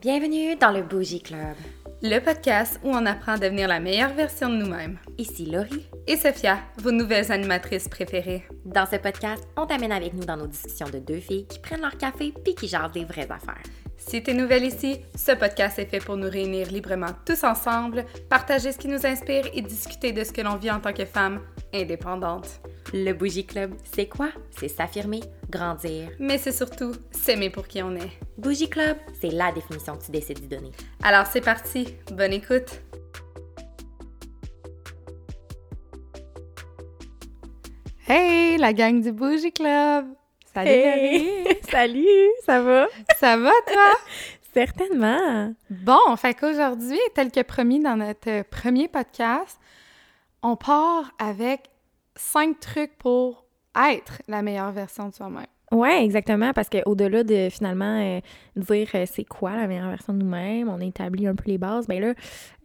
Bienvenue dans le Bougie Club. Le podcast où on apprend à devenir la meilleure version de nous-mêmes. Ici Laurie. Et Sophia, vos nouvelles animatrices préférées. Dans ce podcast, on t'amène avec nous dans nos discussions de deux filles qui prennent leur café puis qui jasent des vraies affaires. Si t'es nouvelle ici, ce podcast est fait pour nous réunir librement tous ensemble, partager ce qui nous inspire et discuter de ce que l'on vit en tant que femme indépendante. Le Bougie Club, c'est quoi? C'est s'affirmer, grandir. Mais c'est surtout s'aimer pour qui on est. Bougie Club, c'est la définition que tu décides d'y donner. Alors c'est parti, bonne écoute! Hey, la gang du Bougie Club! Salut Laurie! Salut, ça va? Ça va toi? Certainement! Bon, fait qu'aujourd'hui, tel que promis dans notre premier podcast, on part avec cinq trucs pour être la meilleure version de soi-même. Oui, exactement, parce qu'au-delà de finalement euh, dire euh, c'est quoi la meilleure version de nous-mêmes, on a établi un peu les bases, bien là,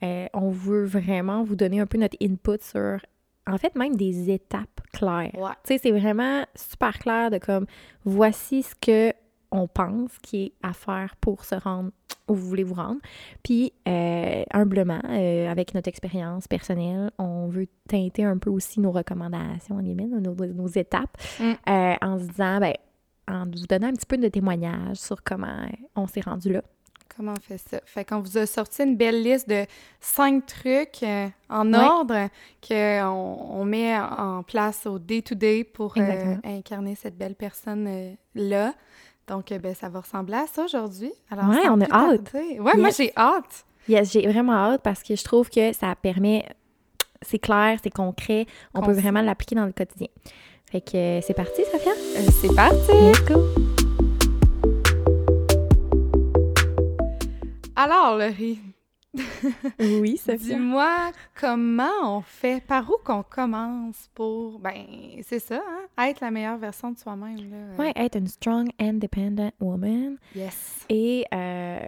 euh, on veut vraiment vous donner un peu notre input sur, en fait, même des étapes claires. Ouais. Tu sais, c'est vraiment super clair de comme, voici ce que on pense qui est à faire pour se rendre où vous voulez vous rendre. Puis, euh, humblement, euh, avec notre expérience personnelle, on veut teinter un peu aussi nos recommandations, en guillemets, nos, nos étapes, Mm. euh, en se disant, ben, en vous donnant un petit peu de témoignages sur comment on s'est rendu là. Comment on fait ça? Fait qu'on vous a sorti une belle liste de cinq trucs euh, en ordre qu'on on met en place au day-to-day pour euh, incarner cette belle personne-là. Donc, euh, ben, ça va ressembler à ça aujourd'hui. Alors, Ouais, on a hâte. Ouais, moi, Yes. j'ai hâte. Yes, j'ai vraiment hâte parce que je trouve que ça permet, c'est clair, c'est concret, on peut vraiment l'appliquer dans le quotidien. Fait que euh, c'est parti, Sophia? Euh, c'est parti! Let's go! Alors, Laurie, Oui, Sophia. dis-moi comment on fait, par où qu'on commence pour, ben, c'est ça, hein, être la meilleure version de soi-même. Là. Ouais, être une strong, independent woman Yes. et euh,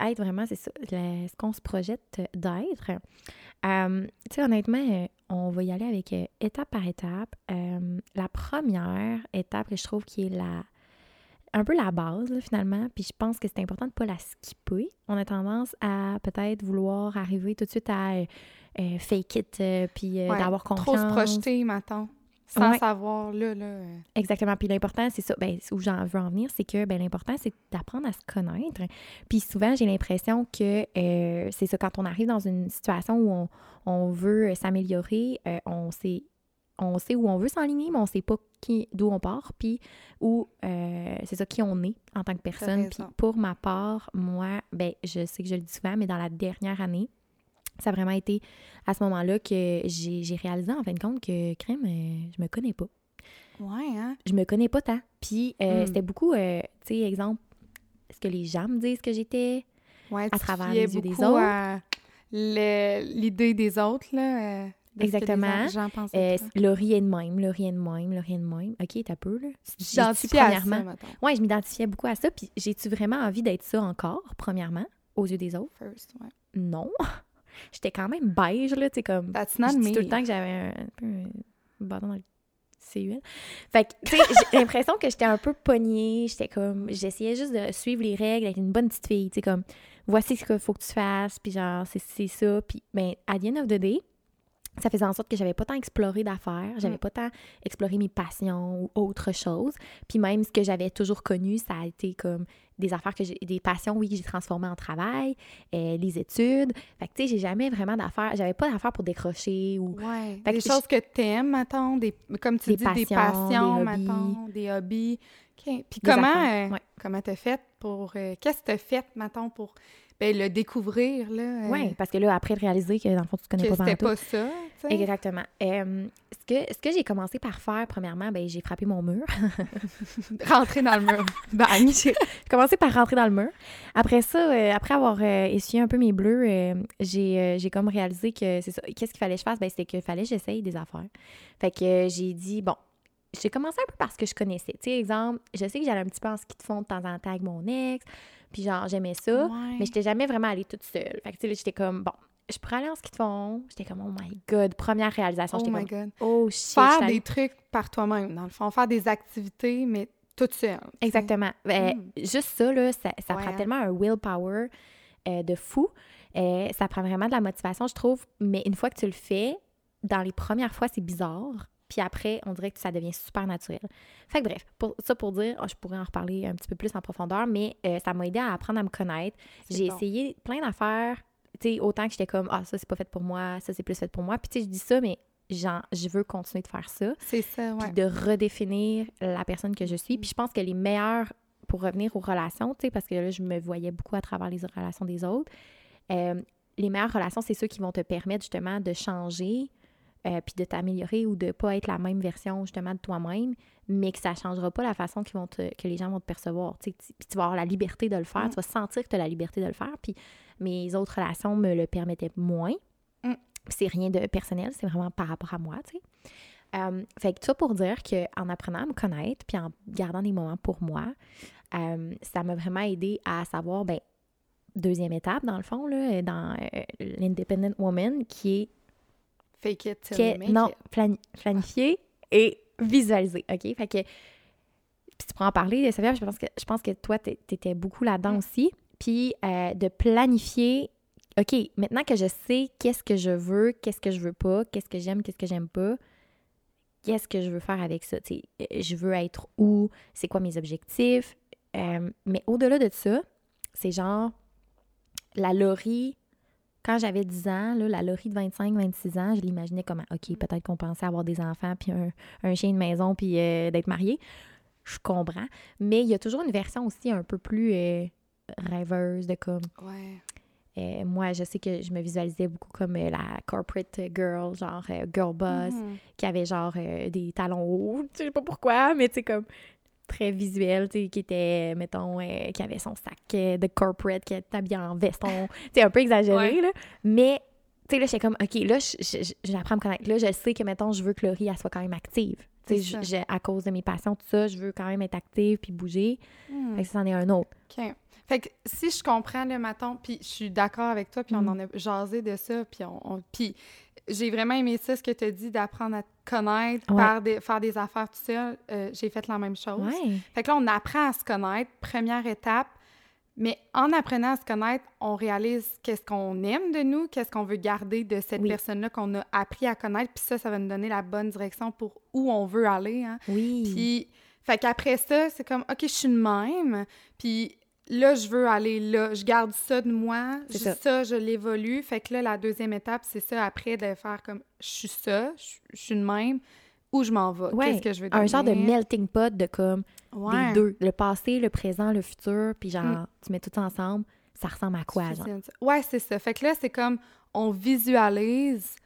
être vraiment, c'est ça, la- ce qu'on se projette d'être. Euh, tu sais, honnêtement, euh, on va y aller avec euh, étape par étape. La première étape que je trouve qui est la un peu la base, là, finalement, puis je pense que c'est important de ne pas la skipper. On a tendance à peut-être vouloir arriver tout de suite à euh, euh, fake it, euh, puis euh, Ouais, d'avoir confiance. Trop se projeter, maintenant, sans Ouais. savoir, là, là. Exactement. Puis l'important, c'est ça. Ben, où j'en veux en venir, c'est que ben, l'important, c'est d'apprendre à se connaître. Puis souvent, j'ai l'impression que c'est ça, quand on arrive dans une situation où on, on veut s'améliorer, on sait. On sait où on veut s'enligner, mais on sait pas qui, d'où on part, puis où euh, c'est ça qui on est en tant que personne. Puis pour ma part, moi, ben je sais que je le dis souvent, mais dans la dernière année, ça a vraiment été à ce moment-là que j'ai j'ai réalisé en fin de compte que crème, euh, je me connais pas Ouais, hein? je me connais pas tant. Puis euh, Mm. c'était beaucoup, euh, tu sais, exemple, est-ce que les gens me disent que j'étais Ouais, À travers les yeux des autres. l'idée des autres, là. Exactement. gens pensent de euh. Laurie est de même, Laurie est de même, Laurie est de même. OK, t'as peu, là. À ça, premièrement- mettons. Ouais, je m'identifiais beaucoup à ça. Puis j'ai-tu vraiment envie d'être ça encore, premièrement, aux yeux des autres? First, ouais. Non. J'étais quand même beige, là, tu sais, comme... That's not me. tout le temps que j'avais un, un bâton dans le CUL. Fait que, tu sais, j'ai l'impression que j'étais un peu pognée. J'étais comme... J'essayais juste de suivre les règles avec une bonne petite fille. Tu sais, comme, voici ce qu'il faut que tu fasses, puis genre, c'est c'est ça. Puis, ben, à the end of the day, ça faisait en sorte que j'avais pas tant exploré d'affaires, j'avais Mm. pas tant exploré mes passions ou autre chose. Puis même ce que j'avais toujours connu, ça a été comme des affaires que j'ai, des passions, oui, que j'ai transformées en travail, euh, les études. Fait que, tu sais, j'ai jamais vraiment d'affaires, j'avais pas d'affaires pour décrocher ou Ouais. Fait des que choses que t'aimes, mettons, des, comme tu Des dis, des passions, passions, des hobbies. mettons, des hobbies. OK. Puis comment euh, ouais. comment t'as fait pour... euh, Qu'est-ce que t'as fait, mettons, pour ben, le découvrir, là? euh, Ouais, parce que là, après de réaliser que dans le fond, tu connais que pas c'était pas ça. Exactement. Ce que, ce que j'ai commencé par faire, premièrement, ben, j'ai frappé mon mur. Rentrer dans le mur. Bang! J'ai commencé par rentrer dans le mur. Après ça, après avoir essuyé un peu mes bleus, j'ai j'ai comme réalisé que c'est ça. Qu'est-ce qu'il fallait que je fasse? Ben, c'était qu'il fallait que j'essaye des affaires. Fait que j'ai dit, bon, j'ai commencé un peu par ce que je connaissais. Tu sais, exemple, je sais que j'allais un petit peu en ski de fond de temps en temps avec mon ex, puis genre, j'aimais ça, Ouais. mais j'étais jamais vraiment allée toute seule. Fait que, tu sais, là, j'étais comme, bon, je pourrais aller en ski de fond. J'étais comme, oh my god, première réalisation. Oh my comme, God. oh shit. Faire des trucs par toi-même, dans le fond. Faire des activités, mais toute seule. Exactement. Ben, mm. Juste ça, là, ça, ça prend hein. tellement un willpower euh, de fou. Euh, ça prend vraiment de la motivation, je trouve. Mais une fois que tu le fais, dans les premières fois, c'est bizarre. Puis après, on dirait que ça devient super naturel. Fait que bref, pour, ça pour dire, oh, je pourrais en reparler un petit peu plus en profondeur, mais euh, ça m'a aidé à apprendre à me connaître. J'ai essayé plein d'affaires. Tu sais, autant que j'étais comme, ah, ça, c'est pas fait pour moi, ça, c'est plus fait pour moi. Puis tu sais, je dis ça, mais genre, je veux continuer de faire ça. C'est ça, ouais. Puis de redéfinir la personne que je suis. Puis je pense que les meilleurs, pour revenir aux relations, tu sais, parce que là, je me voyais beaucoup à travers les relations des autres, euh, les meilleures relations, c'est ceux qui vont te permettre justement de changer, euh, puis de t'améliorer ou de pas être la même version justement de toi-même, mais que ça changera pas la façon vont que les gens vont te percevoir. Puis tu vas avoir la liberté de le faire, mm. tu vas sentir que tu as la liberté de le faire. Puis mes autres relations me le permettaient moins. Mm. C'est rien de personnel, c'est vraiment par rapport à moi, tu sais. Euh, fait que ça pour dire qu'en apprenant à me connaître, puis en gardant des moments pour moi, euh, ça m'a vraiment aidé à savoir, ben, deuxième étape, dans le fond, là, dans l'Independent Woman, qui est Fake it till Non, planifier et visualiser, OK? Fait que, puis tu pourras en parler, Savia, je pense que, je pense que toi, t'étais beaucoup là-dedans mm. aussi. Puis euh, de planifier, OK, maintenant que je sais qu'est-ce que je veux, qu'est-ce que je veux pas, qu'est-ce que j'aime, qu'est-ce que j'aime pas, qu'est-ce que je veux faire avec ça? sais, euh, je veux être où? C'est quoi mes objectifs? Euh, mais au-delà de ça, c'est genre la Laurie quand j'avais 10 ans, là, la Laurie de 25-26 ans, je l'imaginais comme, OK, peut-être qu'on pensait avoir des enfants, puis un, chien de maison, puis euh, d'être marié. Je comprends. Mais il y a toujours une version aussi un peu plus euh, rêveuse de comme... Ouais. Euh, moi, je sais que je me visualisais beaucoup comme la corporate girl, genre girl boss, mm-hmm. qui avait genre des talons hauts. Je sais pas pourquoi, mais tu sais, comme très visuel, tu sais, qui était, mettons, euh, qui avait son sac euh, de corporate, qui était habillé en veston, tu sais, un peu exagéré, là. Mais, tu sais, là, j'étais comme, OK, là, j'apprends à me connaître. Là, je sais que, mettons, je veux que Laurie, elle soit quand même active. Tu sais, à cause de mes passions, tout ça, je veux quand même être active puis bouger. Hmm. Fait que ça, c'en est un autre. OK. Fait que si je comprends, le matin, puis je suis d'accord avec toi, puis on hmm. en a jasé de ça, puis on, puis j'ai vraiment aimé ça, ce que tu as dit, d'apprendre à te connaître, faire des affaires tout seul. Euh, j'ai fait la même chose. Fait que là, on apprend à se connaître, première étape. Mais en apprenant à se connaître, on réalise qu'est-ce qu'on aime de nous, qu'est-ce qu'on veut garder de cette personne-là qu'on a appris à connaître. Puis ça, ça va nous donner la bonne direction pour où on veut aller. Hein. Oui. Puis, fait qu'après ça, c'est comme, OK, je suis de même. Puis là, je veux aller là. Je garde ça de moi. Ça. ça. je l'évolue. Fait que là, la deuxième étape, c'est ça, après, de faire comme je suis ça, je, suis de même, où je m'en vais. Qu'est-ce que je veux devenir? Un genre de melting pot de comme les deux. Le passé, le présent, le futur, puis genre, mm. tu mets tout ça ensemble. Ça ressemble à quoi, genre? Ouais, c'est ça. Fait que là, c'est comme on visualise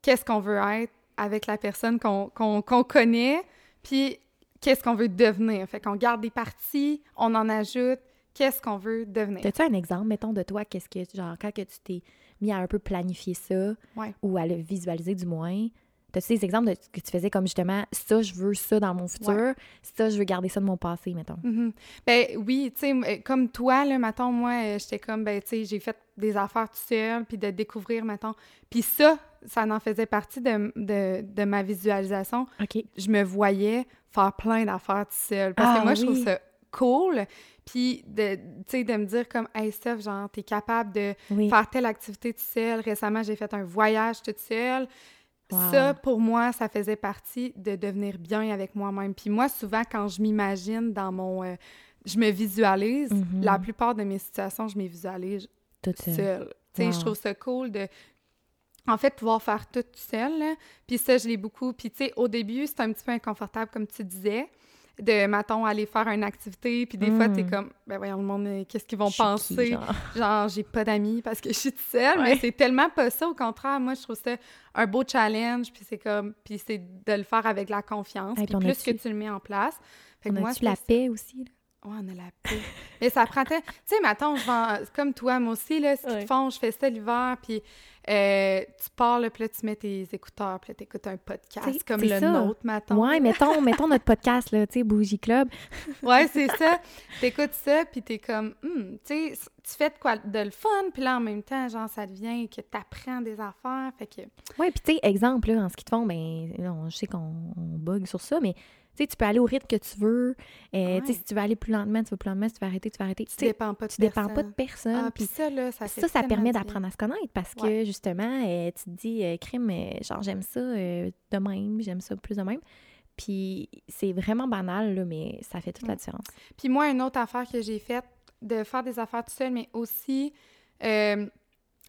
qu'est-ce qu'on veut être avec la personne qu'on connaît, puis qu'est-ce qu'on veut devenir. Fait qu'on garde des parties, on en ajoute, qu'est-ce qu'on veut devenir. As-tu un exemple, mettons, de toi, qu'est-ce que, genre, quand que tu t'es mis à un peu planifier ça, ou à le visualiser du moins, T'as-tu des exemples de, que tu faisais comme justement, ça, je veux ça dans mon futur, ça, je veux garder ça de mon passé, mettons? Mm-hmm. Ben oui, tu sais, euh, comme toi, là, mettons, moi, euh, j'étais comme, ben, tu sais, j'ai fait des affaires tout seul, puis de découvrir, mettons. Puis ça, ça en faisait partie de, de, de ma visualisation. Je me voyais faire plein d'affaires tout seul. Parce que ah moi, je trouve ça cool. Puis de, de me dire comme, hey Steph, genre, t'es capable de faire telle activité tout seul. Récemment, j'ai fait un voyage toute seule. Ça, pour moi, ça faisait partie de devenir bien avec moi-même. Puis moi, souvent, quand je m'imagine dans mon... Euh, je me visualise, mm-hmm. la plupart de mes situations, je me visualise toute seule. Tu sais, je trouve ça cool de... En fait, pouvoir faire tout seul. Puis ça, je l'ai beaucoup. Puis tu sais, au début, c'est un petit peu inconfortable, comme tu disais de, mettons, aller faire une activité, puis des fois, t'es hmm. comme, ben voyons, le monde, qu'est-ce qu'ils vont penser? genre, j'ai pas d'amis parce que je suis toute seule, mais c'est tellement pas ça, au contraire, moi, je trouve ça un beau challenge, puis c'est comme, puis c'est de le faire avec la confiance, puis plus que tu le mets en place. Fait que moi, tu la paix aussi, là? Ouais, on a la paix. mais ça prend... Tu sais, mettons, je vends... comme toi, moi aussi, là, ce qu'ils font, je fais ça l'hiver, puis euh, tu parles, puis là, tu mets tes écouteurs, puis là, tu écoutes un podcast comme le nôtre, mettons. Ouais, mettons, mettons notre podcast, là, tu sais, Bougie Club. ouais, c'est ça. Tu écoutes ça, puis tu es comme, hmm, tu sais, tu fais de quoi de le fun, puis là, en même temps, genre, ça devient que tu apprends des affaires, fait que... Ouais, puis tu sais, exemple, là, en ce qui te font, ben, je sais qu'on bug sur ça, mais Tu sais, tu peux aller au rythme que tu veux. Euh, tu sais, si tu veux aller plus lentement, tu vas plus lentement. Si tu veux arrêter, tu vas arrêter. Tu dépends pas de Tu dépends pas de personne. Ah, puis ça, là, ça permet d'apprendre à se connaître parce que, Ouais. justement, euh, tu te dis, euh, crime, genre, j'aime ça de même, j'aime ça plus de même. Puis c'est vraiment banal, là, mais ça fait toute la différence. Puis moi, une autre affaire que j'ai faite, de faire des affaires tout seul, mais aussi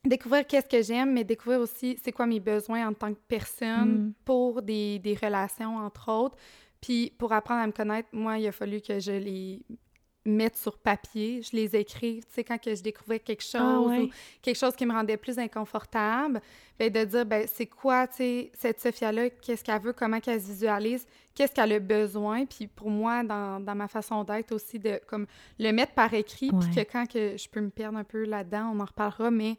découvrir qu'est-ce que j'aime, mais découvrir aussi c'est quoi mes besoins en tant que personne Mm. pour des, des relations, entre autres. Puis pour apprendre à me connaître, moi, il a fallu que je les mette sur papier, je les écrive, tu sais, quand que je découvrais quelque chose Ah ouais. ou quelque chose qui me rendait plus inconfortable, ben de dire, ben c'est quoi, tu sais, cette Sophia-là, qu'est-ce qu'elle veut, comment qu'elle se visualise, qu'est-ce qu'elle a besoin, puis pour moi, dans, dans ma façon d'être aussi, de comme le mettre par écrit, puis que quand que je peux me perdre un peu là-dedans, on en reparlera, mais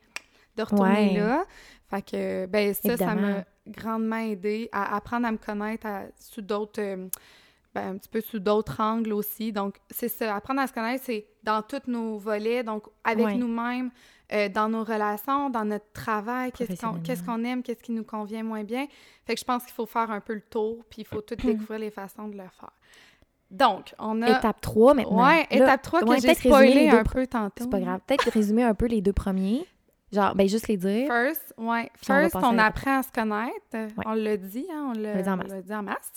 de retourner Ouais. là. Fait que, ben ça, ça m'a grandement aidé à apprendre à me connaître à- sous d'autres... euh, ben, un petit peu sous d'autres angles aussi. Donc, c'est ça. Apprendre à se connaître, c'est dans tous nos volets, donc avec Ouais. nous-mêmes, euh, dans nos relations, dans notre travail, qu'est-ce qu'on aime, qu'est-ce qui nous convient moins bien. Fait que je pense qu'il faut faire un peu le tour, puis il faut tout découvrir les façons de le faire. Donc, on a... Étape 3 maintenant. Ouais, Là, étape 3 que ouais, j'ai spoilé un peu tantôt. C'est pas grave. Peut-être résumer un peu les deux premiers. Genre, ben juste les dire. First, ouais. On First, on apprend à se connaître. Ouais. On l'a dit, hein, on l'a l'a dit en on masse. l'a dit en masse.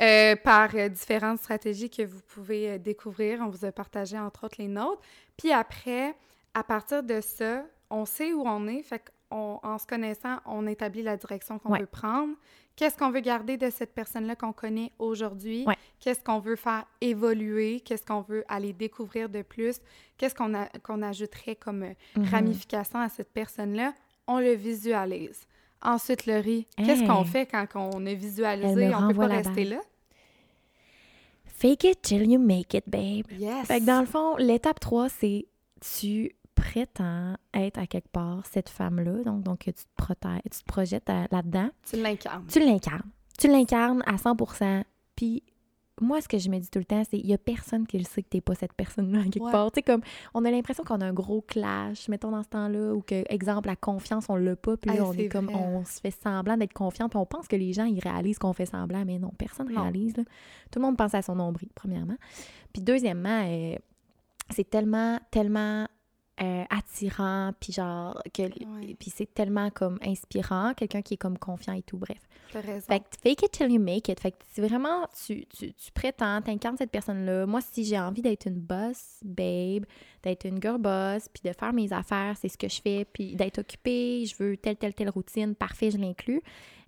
Euh, par euh, différentes stratégies que vous pouvez euh, découvrir. On vous a partagé, entre autres, les nôtres. Puis après, à partir de ça, on sait où on est. Fait en se connaissant, on établit la direction qu'on Ouais. veut prendre. Qu'est-ce qu'on veut garder de cette personne-là qu'on connaît aujourd'hui? Ouais. Qu'est-ce qu'on veut faire évoluer? Qu'est-ce qu'on veut aller découvrir de plus? Qu'est-ce qu'on a- qu'on ajouterait comme euh, Mhm. ramification à cette personne-là? On le visualise. Ensuite, Laurie, qu'est-ce Hey. qu'on fait quand on a Elle visualisé? On peut pas rester là? Fake it till you make it, babe. Yes! Fait que dans le fond, l'étape 3, c'est tu prétends être à quelque part cette femme-là, donc, donc tu te protèges, tu te projettes là-dedans. Tu l'incarnes. Tu l'incarnes. Tu l'incarnes à 100% Puis moi, ce que je me dis tout le temps, c'est il y a personne qui le sait que t'es pas cette personne-là, à quelque Ouais. part. Tu sais, comme, on a l'impression qu'on a un gros clash, mettons, dans ce temps-là, ou que, exemple, la confiance, on l'a pas, puis là, Hey, on est comme, on se fait semblant d'être confiant, puis on pense que les gens, ils réalisent qu'on fait semblant, mais non, personne Non. réalise, là. Tout le monde pense à son nombril, premièrement. Puis deuxièmement, euh, c'est tellement, tellement euh, attirant, puis genre, que, Ouais. puis c'est tellement comme inspirant, quelqu'un qui est comme confiant et tout, bref. T'as raison. Fait que fake it till you make it. Fait que c'est vraiment, tu, tu, tu prétends, t'incarnes cette personne-là. Moi, si j'ai envie d'être une boss, babe, d'être une girl boss, puis de faire mes affaires, c'est ce que je fais, puis d'être occupée, je veux telle, telle, telle routine, parfait, je l'inclus.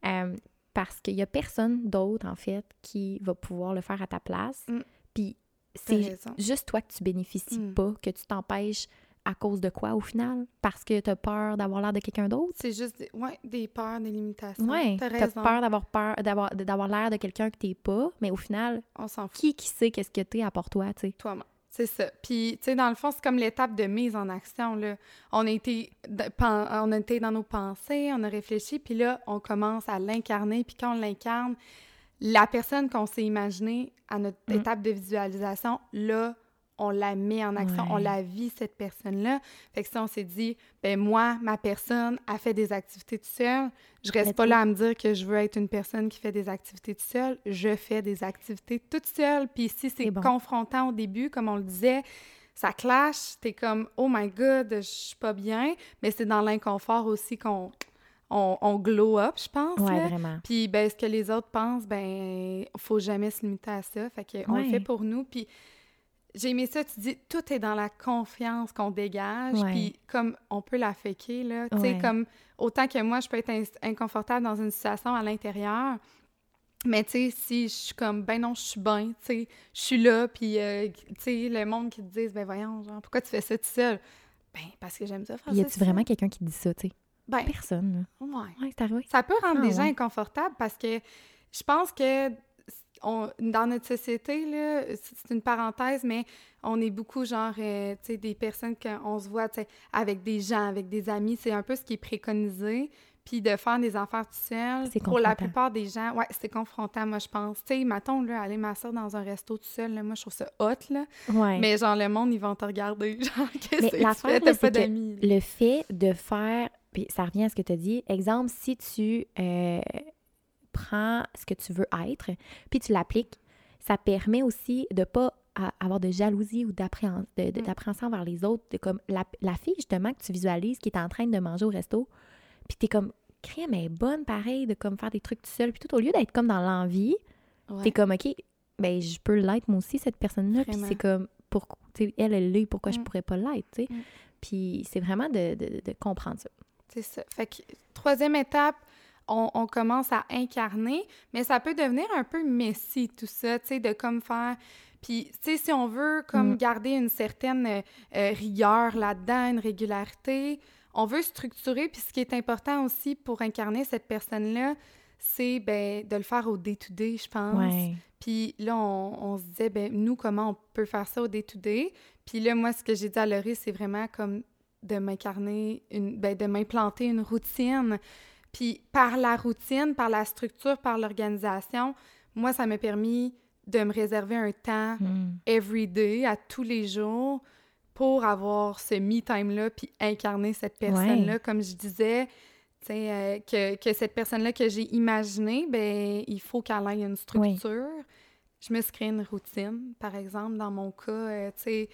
Euh, parce qu'il y a personne d'autre, en fait, qui va pouvoir le faire à ta place. Mm. Puis c'est juste toi que tu bénéficies Mm. pas, que tu t'empêches à cause de quoi, au final? Parce que t'as peur d'avoir l'air de quelqu'un d'autre? C'est juste des, ouais, des peurs, des limitations. Ouais, T'as t'as peur d'avoir peur d'avoir d'avoir l'air de quelqu'un que t'es pas, mais au final, On s'en fout. qui qui sait qu'est-ce que t'es à part toi, tu sais? Toi-même. C'est ça. Puis, tu sais, dans le fond, c'est comme l'étape de mise en action, là. On a, été, on a été dans nos pensées, on a réfléchi, puis là, on commence à l'incarner. Puis quand on l'incarne, la personne qu'on s'est imaginée à notre Mm. étape de visualisation, là, on la met en action, on la vit, cette personne-là. Fait que si on s'est dit, ben moi, ma personne a fait des activités toute seule, je reste pas là à me dire que je veux être une personne qui fait des activités toute seule, je fais des activités toute seule. Puis si c'est bon. confrontant au début, comme on le disait, ça clash, t'es comme « Oh my God, je suis pas bien », mais c'est dans l'inconfort aussi qu'on on, on glow up, je pense. Ouais, là. vraiment. Puis ben, ce que les autres pensent, ben faut jamais se limiter à ça. Fait que on le fait pour nous. Puis j'ai aimé ça, tu dis, tout est dans la confiance qu'on dégage. Ouais. Puis comme on peut la faker, là. Tu sais, Ouais. comme autant que moi, je peux être inconfortable dans une situation à l'intérieur. Mais tu sais, si je suis comme, ben non, je suis bien, tu sais, je suis là, puis euh, tu sais, le monde qui te dise, ben voyons, genre, pourquoi tu fais ça tout seul? Ben, parce que j'aime ça faire Y ça. a-tu vraiment quelqu'un qui dit ça, tu sais? Ben, Personne, ouais. là. Ouais, c'est arrivé. Ça peut rendre Ah, des gens ouais. inconfortables parce que je pense que on- dans notre société, là, c'est une parenthèse, mais on est beaucoup genre, euh, tu sais, des personnes qu'on se voit, avec des gens, avec des amis, c'est un peu ce qui est préconisé. Puis de faire des affaires tout seul, C'est pour la plupart des gens, ouais, c'est confrontant, moi, je pense. Tu sais, mettons, là, aller m'asseoir dans un resto tout seul, là, moi, je trouve ça hot, là. Ouais. Mais genre, le monde, ils vont te regarder, genre, qu'est-ce que tu fais? T'as pas d'amis. le fait de faire, puis ça revient à ce que tu as dit, exemple, si tu euh, prends ce que tu veux être, puis tu l'appliques, ça permet aussi de pas avoir de jalousie ou mm. d'appréhension envers les autres. De, comme la, la, fille, justement, que tu visualises qui est en train de manger au resto, puis t'es comme, crème est bonne, pareil, de comme faire des trucs tout seul. Puis tout, au lieu d'être comme dans l'envie, t'es comme, OK, ben je peux l'être moi aussi, cette personne-là. Puis c'est comme, pourquoi, elle, elle l'est, pourquoi je mm. pourrais pas l'être, tu sais? Mm. Puis c'est vraiment de, de, de comprendre ça. C'est ça. Fait que, troisième étape, on, commence à incarner, mais ça peut devenir un peu messy, tout ça, tu sais, de comme faire... Puis, tu sais, si on veut comme mm. garder une certaine euh, rigueur là-dedans, une régularité, on veut structurer. Puis, ce qui est important aussi pour incarner cette personne-là, c'est ben, de le faire au day-to-day, je pense. Puis là, on, se disait, ben, nous, comment on peut faire ça au day-to-day? Puis là, moi, ce que j'ai dit à Laurie, c'est vraiment comme de m'incarner, une, ben, de m'implanter une routine. Puis par la routine, par la structure, par l'organisation, moi, ça m'a permis de me réserver un temps hmm. every day, à tous les jours, pour avoir ce me-time-là, puis incarner cette personne-là. Comme je disais, euh, que, que, cette personne-là que j'ai imaginée, ben il faut qu'elle ait une structure. Je me suis créé une routine, par exemple, dans mon cas, euh, c'est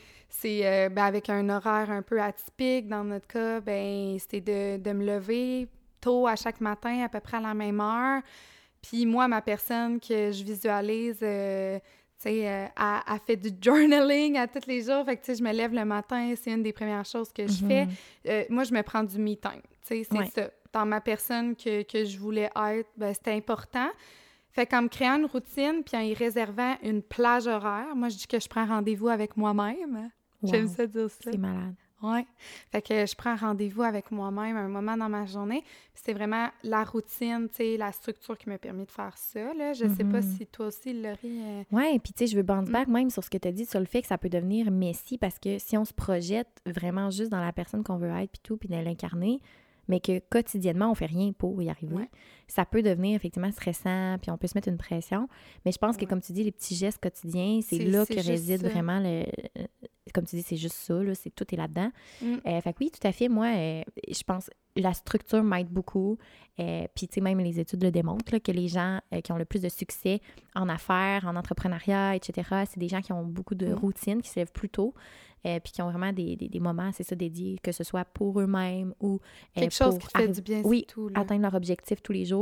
euh, ben, avec un horaire un peu atypique. Dans notre cas, ben c'était de, de, me lever tôt à chaque matin, à peu près à la même heure. Puis moi, ma personne que je visualise, euh, tu sais, euh, a, fait du journaling à tous les jours. Fait que, tu sais, je me lève le matin, c'est une des premières choses que je fais. Mhm. Euh, moi, je me prends du me time. Tu sais, c'est ça. Dans ma personne que, que je voulais être, ben, c'était important. Fait qu'en me créant une routine, puis en y réservant une plage horaire, moi, je dis que je prends rendez-vous avec moi-même. J'aime ça dire ça. C'est malade. Oui. Fait que je prends rendez-vous avec moi-même un moment dans ma journée. C'est vraiment la routine, tu sais, la structure qui m'a permis de faire ça. Là. Je sais pas mm-hmm. si toi aussi, Laurie... Euh... Oui, puis tu sais, je veux bounce back mm. même sur ce que tu as dit sur le fait que ça peut devenir messy parce que si on se projette vraiment juste dans la personne qu'on veut être puis tout, puis de l'incarner, mais que quotidiennement, on fait rien pour y arriver, ça peut devenir effectivement stressant, puis on peut se mettre une pression. Mais je pense que, comme tu dis, les petits gestes quotidiens, c'est là que réside vraiment le, comme tu dis, c'est juste ça, là, c'est, tout est là-dedans. Mm. Euh, fait que oui, tout à fait, moi, euh, je pense la structure m'aide beaucoup. Euh, puis, tu sais, même les études le démontrent, que les gens qui ont le plus de succès en affaires, en entrepreneuriat, etc., c'est des gens qui ont beaucoup de mm. routines, qui se lèvent plus tôt, puis qui ont vraiment des, des, moments, c'est ça, dédiés, que ce soit pour eux-mêmes ou... Quelque chose qui fait du bien, oui, tout. atteindre leur objectif tous les jours.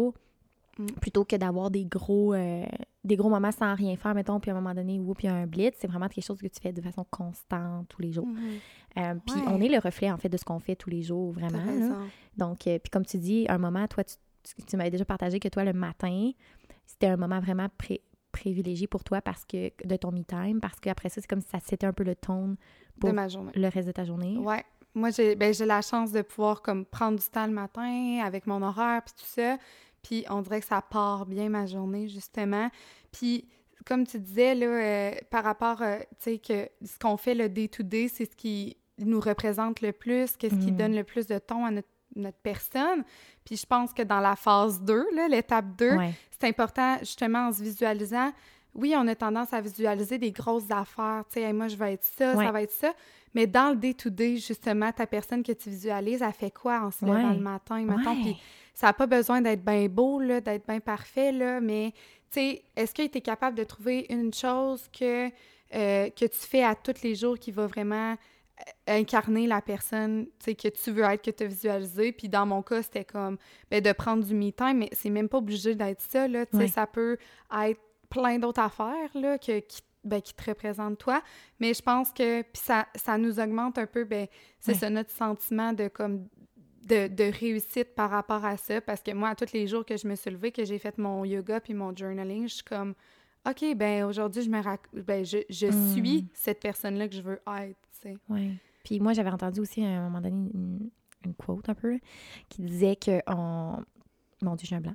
Mm. Plutôt que d'avoir des gros euh, des gros moments sans rien faire, mettons, puis à un moment donné, ou puis un blitz, c'est vraiment quelque chose que tu fais de façon constante tous les jours. Mm-hmm. Euh, puis on est le reflet, en fait, de ce qu'on fait tous les jours, vraiment. Donc, euh, puis comme tu dis, un moment, toi, tu, tu, m'avais déjà partagé que toi, le matin, c'était un moment vraiment privilégié pour toi parce que de ton me-time, parce qu'après ça, c'est comme si ça c'était un peu le ton pour ma journée. le reste de ta journée. Ouais. Moi, j'ai ben, la chance de pouvoir comme prendre du temps le matin avec mon horaire puis tout ça. Puis on dirait que ça part bien ma journée, justement. Puis comme tu disais, là, euh, par rapport, euh, tu sais, que ce qu'on fait le day-to-day, c'est ce qui nous représente le plus, qu'est-ce qui mm. donne le plus de ton à notre, personne. Puis je pense que dans la phase 2, l'étape 2, c'est important, justement, en se visualisant, oui, on a tendance à visualiser des grosses affaires, tu sais, moi, je vais être ça, ça va être ça. Mais dans le day-to-day, justement, ta personne que tu visualises, elle fait quoi en se levant le matin, puis ça n'a pas besoin d'être bien beau, d'être bien parfait, là, mais est-ce que tu es capable de trouver une chose que, euh, que tu fais à tous les jours qui va vraiment euh, incarner la personne que tu veux être, que tu as visualisé? Puis dans mon cas, c'était comme ben, de prendre du me-time, mais c'est même pas obligé d'être ça. Là, Ça peut être plein d'autres affaires là, que, qui, ben, qui te représentent toi. Mais je pense que puis ça, ça nous augmente un peu, ben, c'est ça notre sentiment de comme de, réussite par rapport à ça parce que moi, tous les jours que je me suis levée, que j'ai fait mon yoga puis mon journaling, je suis comme OK, ben aujourd'hui, je me ben, je, je hmm. suis cette personne-là que je veux être, tu sais. Oui. Puis moi, j'avais entendu aussi à un moment donné une, quote un peu qui disait que on... Mon Dieu, j'ai un blanc.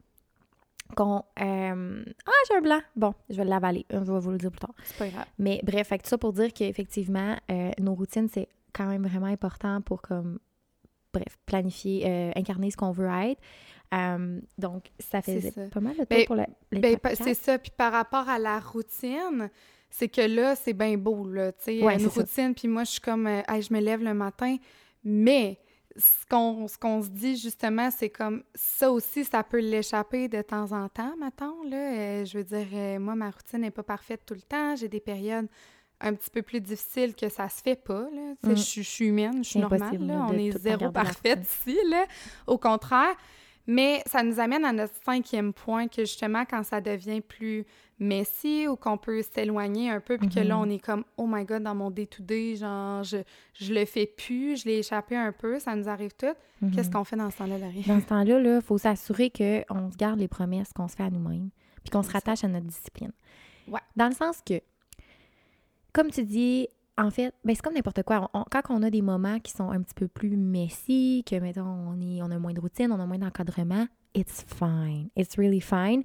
Qu'on. Euh, ah, j'ai un blanc! Bon, je vais l'avaler. Je vais vous le dire plus tard. C'est pas grave. Mais bref, fait tout ça pour dire qu'effectivement, euh, nos routines, c'est quand même vraiment important pour comme bref, planifier, euh, incarner ce qu'on veut être. Euh, donc, ça fait pas mal de temps ben, pour la, ben, C'est ça. Puis par rapport à la routine, c'est que là, c'est bien beau, là. Tu sais, une routine, puis moi, je suis comme, euh, je me lève le matin, mais ce qu'on qu'on se dit justement, c'est comme ça aussi, ça peut l'échapper de temps en temps, mettons. Là. Euh, je veux dire, euh, moi, ma routine n'est pas parfaite tout le temps. J'ai des périodes un petit peu plus difficiles que ça se fait pas. Là. Mm. Je, suis humaine, je suis normale. Là. On est zéro parfaite ici. Là. Au contraire. Mais ça nous amène à notre cinquième point, que justement, quand ça devient plus messy ou qu'on peut s'éloigner un peu, puis que là, mm-hmm. on est comme, oh my god, dans mon day-to-day, genre, je, je le fais plus, je l'ai échappé un peu, ça nous arrive tout. Qu'est-ce mm-hmm. qu'on fait dans ce temps-là, Larry? Dans ce temps-là, il faut s'assurer qu'on se garde les promesses qu'on se fait à nous-mêmes, puis qu'on se rattache à notre discipline. Ouais. Dans le sens que, comme tu dis, en fait, ben c'est comme n'importe quoi. quand on a des moments qui sont un petit peu plus messy, que, mettons, on, est, on a moins de routine, on a moins d'encadrement, it's fine. It's really fine.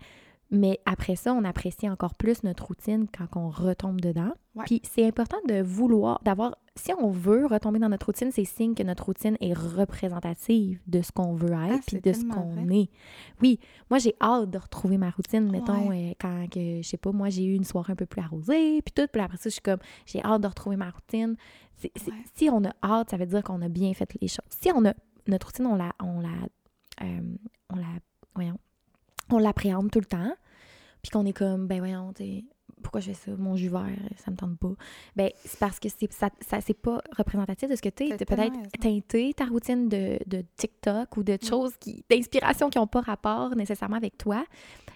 Mais après ça, on apprécie encore plus notre routine quand on retombe dedans. Puis c'est important de vouloir, d'avoir, si on veut retomber dans notre routine, c'est signe que notre routine est représentative de ce qu'on veut être, ah, puis de ce qu'on est. Oui, moi j'ai hâte de retrouver ma routine, mettons, euh, quand, que, je sais pas, moi j'ai eu une soirée un peu plus arrosée, puis tout, puis après ça, je suis comme, j'ai hâte de retrouver ma routine. Si on a hâte, ça veut dire qu'on a bien fait les choses. Si on a, notre routine, on la, on la, euh, on la, voyons, on l'appréhende tout le temps, puis qu'on est comme, ben voyons, pourquoi je fais ça? Mon jus vert, ça me tente pas. Ben, c'est parce que c'est, ça, ça c'est pas représentatif de ce que tu es. peut-être teinté ta routine de, de, TikTok ou de mm. choses qui, d'inspiration qui n'ont pas rapport nécessairement avec toi.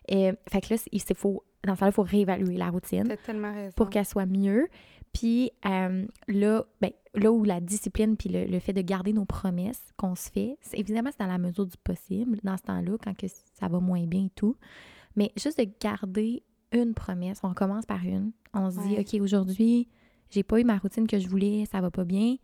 Et, fait que là, il faut, dans ce cas-là, il faut réévaluer la routine. Pour qu'elle soit mieux. Puis euh, là, ben, là où la discipline puis le, fait de garder nos promesses qu'on se fait, évidemment, c'est dans la mesure du possible, dans ce temps-là, quand que ça va moins bien et tout. Mais juste de garder une promesse, on commence par une. On se dit, OK, aujourd'hui, j'ai pas eu ma routine que je voulais, ça va pas bien,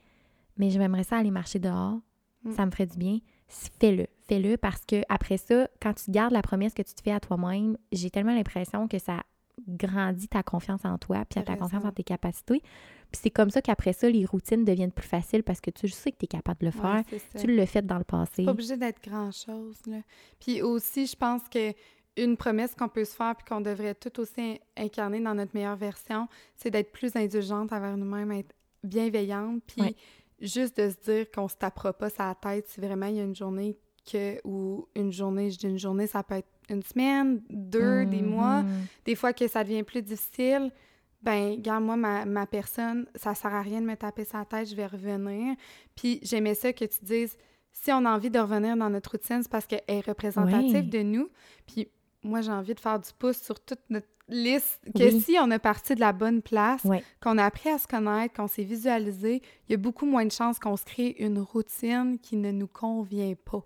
mais j'aimerais ça aller marcher dehors, mm. ça me ferait du bien. Fais-le, fais-le parce que après ça, quand tu gardes la promesse que tu te fais à toi-même, j'ai tellement l'impression que ça grandit ta confiance en toi, puis ta confiance en tes capacités. Puis c'est comme ça qu'après ça, les routines deviennent plus faciles parce que tu sais que tu es capable de le faire. tu l'as fait dans le passé. pas obligé d'être grand-chose. Puis aussi, je pense que une promesse qu'on peut se faire puis qu'on devrait tout aussi incarner dans notre meilleure version, c'est d'être plus indulgente envers nous-mêmes, être bienveillante, puis juste de se dire qu'on se tapera pas sa tête si vraiment il y a une journée que, ou une journée, je dis une journée, ça peut être une semaine, deux, des mois, mm-hmm. des fois que ça devient plus difficile, ben, regarde, moi, ma, ma, personne, ça sert à rien de me taper sa tête, je vais revenir. Puis j'aimais ça que tu dises, si on a envie de revenir dans notre routine, c'est parce qu'elle est représentative de nous. Puis moi, j'ai envie de faire du pouce sur toute notre liste, que si on est parti de la bonne place, qu'on a appris à se connaître, qu'on s'est visualisé, il y a beaucoup moins de chances qu'on se crée une routine qui ne nous convient pas.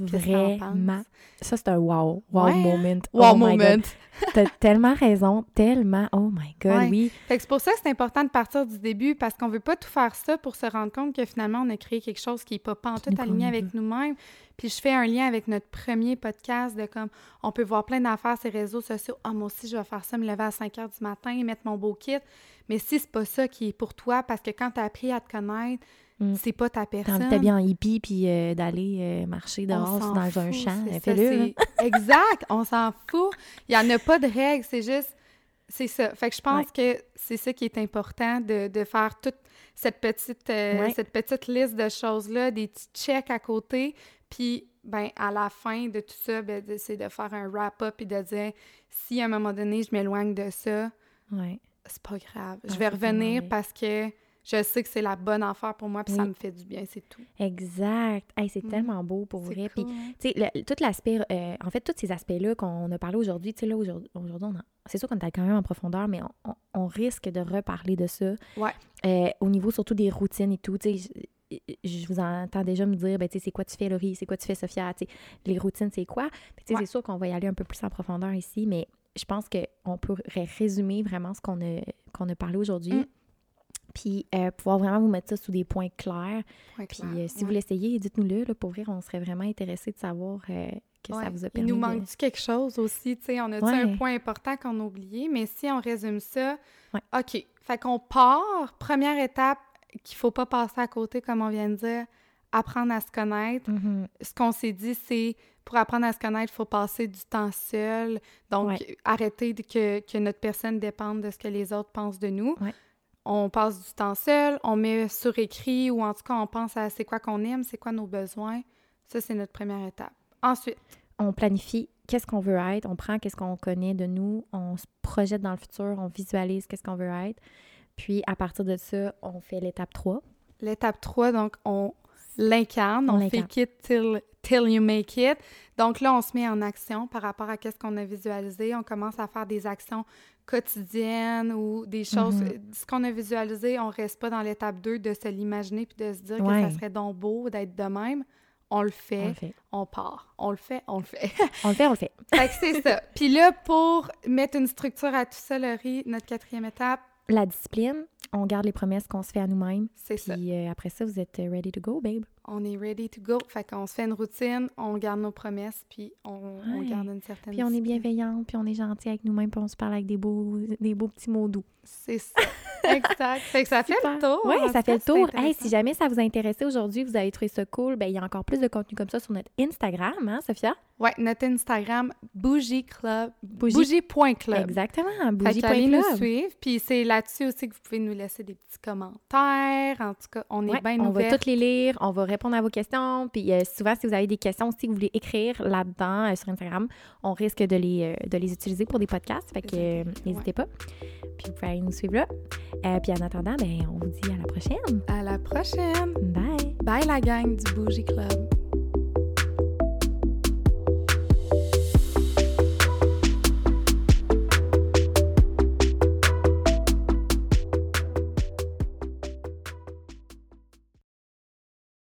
Vraiment. Ça, c'est un wow. Wow hein? moment. Wow oh moment. T'as tellement raison. Tellement. Oh my God, oui. c'est pour ça que c'est important de partir du début parce qu'on veut pas tout faire ça pour se rendre compte que finalement, on a créé quelque chose qui est pas, pas en tout aligné avec nous-mêmes. Puis je fais un lien avec notre premier podcast de comme on peut voir plein d'affaires sur les réseaux sociaux. Ah, moi aussi, je vais faire ça, me lever à 5 heures du matin, mettre mon beau kit. Mais si c'est pas ça qui est pour toi, parce que quand tu as appris à te connaître, Mm. C'est pas ta personne. T'as bien en hippie puis euh, d'aller euh, marcher dehors dans un champ. Fais-le. exact, on s'en fout. Il n'y en a pas de règles, c'est juste. C'est ça. Fait que je pense que c'est ça qui est important de, de faire toute cette petite, euh, cette petite liste de choses-là, des petits checks à côté. Puis, ben, à la fin de tout ça, ben, c'est de faire un wrap-up et de dire si à un moment donné, je m'éloigne de ça, c'est pas grave. je vais revenir parce que je sais que c'est la bonne affaire pour moi, puis ça me fait du bien, c'est tout. Exact. c'est mm. tellement beau pour vrai. Puis, tu sais, tout l'aspect, euh, en fait, tous ces aspects-là qu'on a parlé aujourd'hui, tu sais, là, aujourd'hui, c'est sûr qu'on est quand même en profondeur, mais on, risque de reparler de ça. Ouais. Euh, au niveau surtout des routines et tout, tu sais, je vous entends déjà me dire, ben, tu sais, c'est quoi tu fais, Laurie, c'est quoi tu fais, Sophia, les routines, c'est quoi? c'est sûr qu'on va y aller un peu plus en profondeur ici, mais je pense qu'on pourrait résumer vraiment ce qu'on a, a parlé aujourd'hui. Mm. Puis euh, pouvoir vraiment vous mettre ça sous des points clairs. puis euh, si vous l'essayez, dites-nous-le. pour vrai, on serait vraiment intéressé de savoir euh, que ça vous a permis. Il nous manque-tu quelque chose aussi? sais? On a un point important qu'on a oublié, mais si on résume ça, OK. Fait qu'on part, première étape qu'il faut pas passer à côté, comme on vient de dire, apprendre à se connaître. Mm-hmm. Ce qu'on s'est dit, c'est pour apprendre à se connaître, il faut passer du temps seul. Donc, arrêter que, que, notre personne dépende de ce que les autres pensent de nous on passe du temps seul, on met sur écrit ou en tout cas, on pense à c'est quoi qu'on aime, c'est quoi nos besoins. Ça, c'est notre première étape. Ensuite, on planifie qu'est-ce qu'on veut être, on prend qu'est-ce qu'on connaît de nous, on se projette dans le futur, on visualise qu'est-ce qu'on veut être. Puis à partir de ça, on fait l'étape 3. L'étape 3, donc on l'incarne, on, fait it till, till you make it. Donc là, on se met en action par rapport à qu'est-ce qu'on a visualisé. On commence à faire des actions quotidiennes ou des choses. Mm-hmm. Ce qu'on a visualisé, on reste pas dans l'étape 2 de se l'imaginer puis de se dire que ça serait donc beau d'être de même on le fait, on, part. On le fait, on le fait. on le fait, on le fait. fait que c'est ça. Puis là, pour mettre une structure à tout ça, Laurie, notre quatrième étape. La discipline. On garde les promesses qu'on se fait à nous-mêmes. C'est ça. Puis euh, après ça, vous êtes ready to go, babe. On est ready to go. Fait qu'on se fait une routine, on garde nos promesses, puis on, garde une certaine Puis on est bienveillante, puis on est gentil avec nous-mêmes, puis on se parle avec des beaux, des beaux petits mots doux. C'est ça. exact. Fait que ça fait le tour. Oui, ça fait le tour. Hey, si jamais ça vous a intéressé aujourd'hui, vous avez trouvé ça cool, ben il y a encore plus de contenu comme ça sur notre Instagram, hein, Sophia? Oui, notre Instagram, Bougie Club. Bougie.club. Exactement, Bougie.club. nous suivre. Puis c'est là-dessus aussi que vous pouvez nous laisser des petits commentaires. En tout cas, on est bien On va toutes les lire, on va répondre à vos questions. Puis euh, souvent, si vous avez des questions aussi que vous voulez écrire là-dedans euh, sur Instagram, on risque de les, euh, de les utiliser pour des podcasts. Fait que n'hésitez pas. Puis vous pouvez aller nous suivre là. puis en attendant, ben, on vous dit à la prochaine. À la prochaine. Bye. Bye la gang du Bougie Club.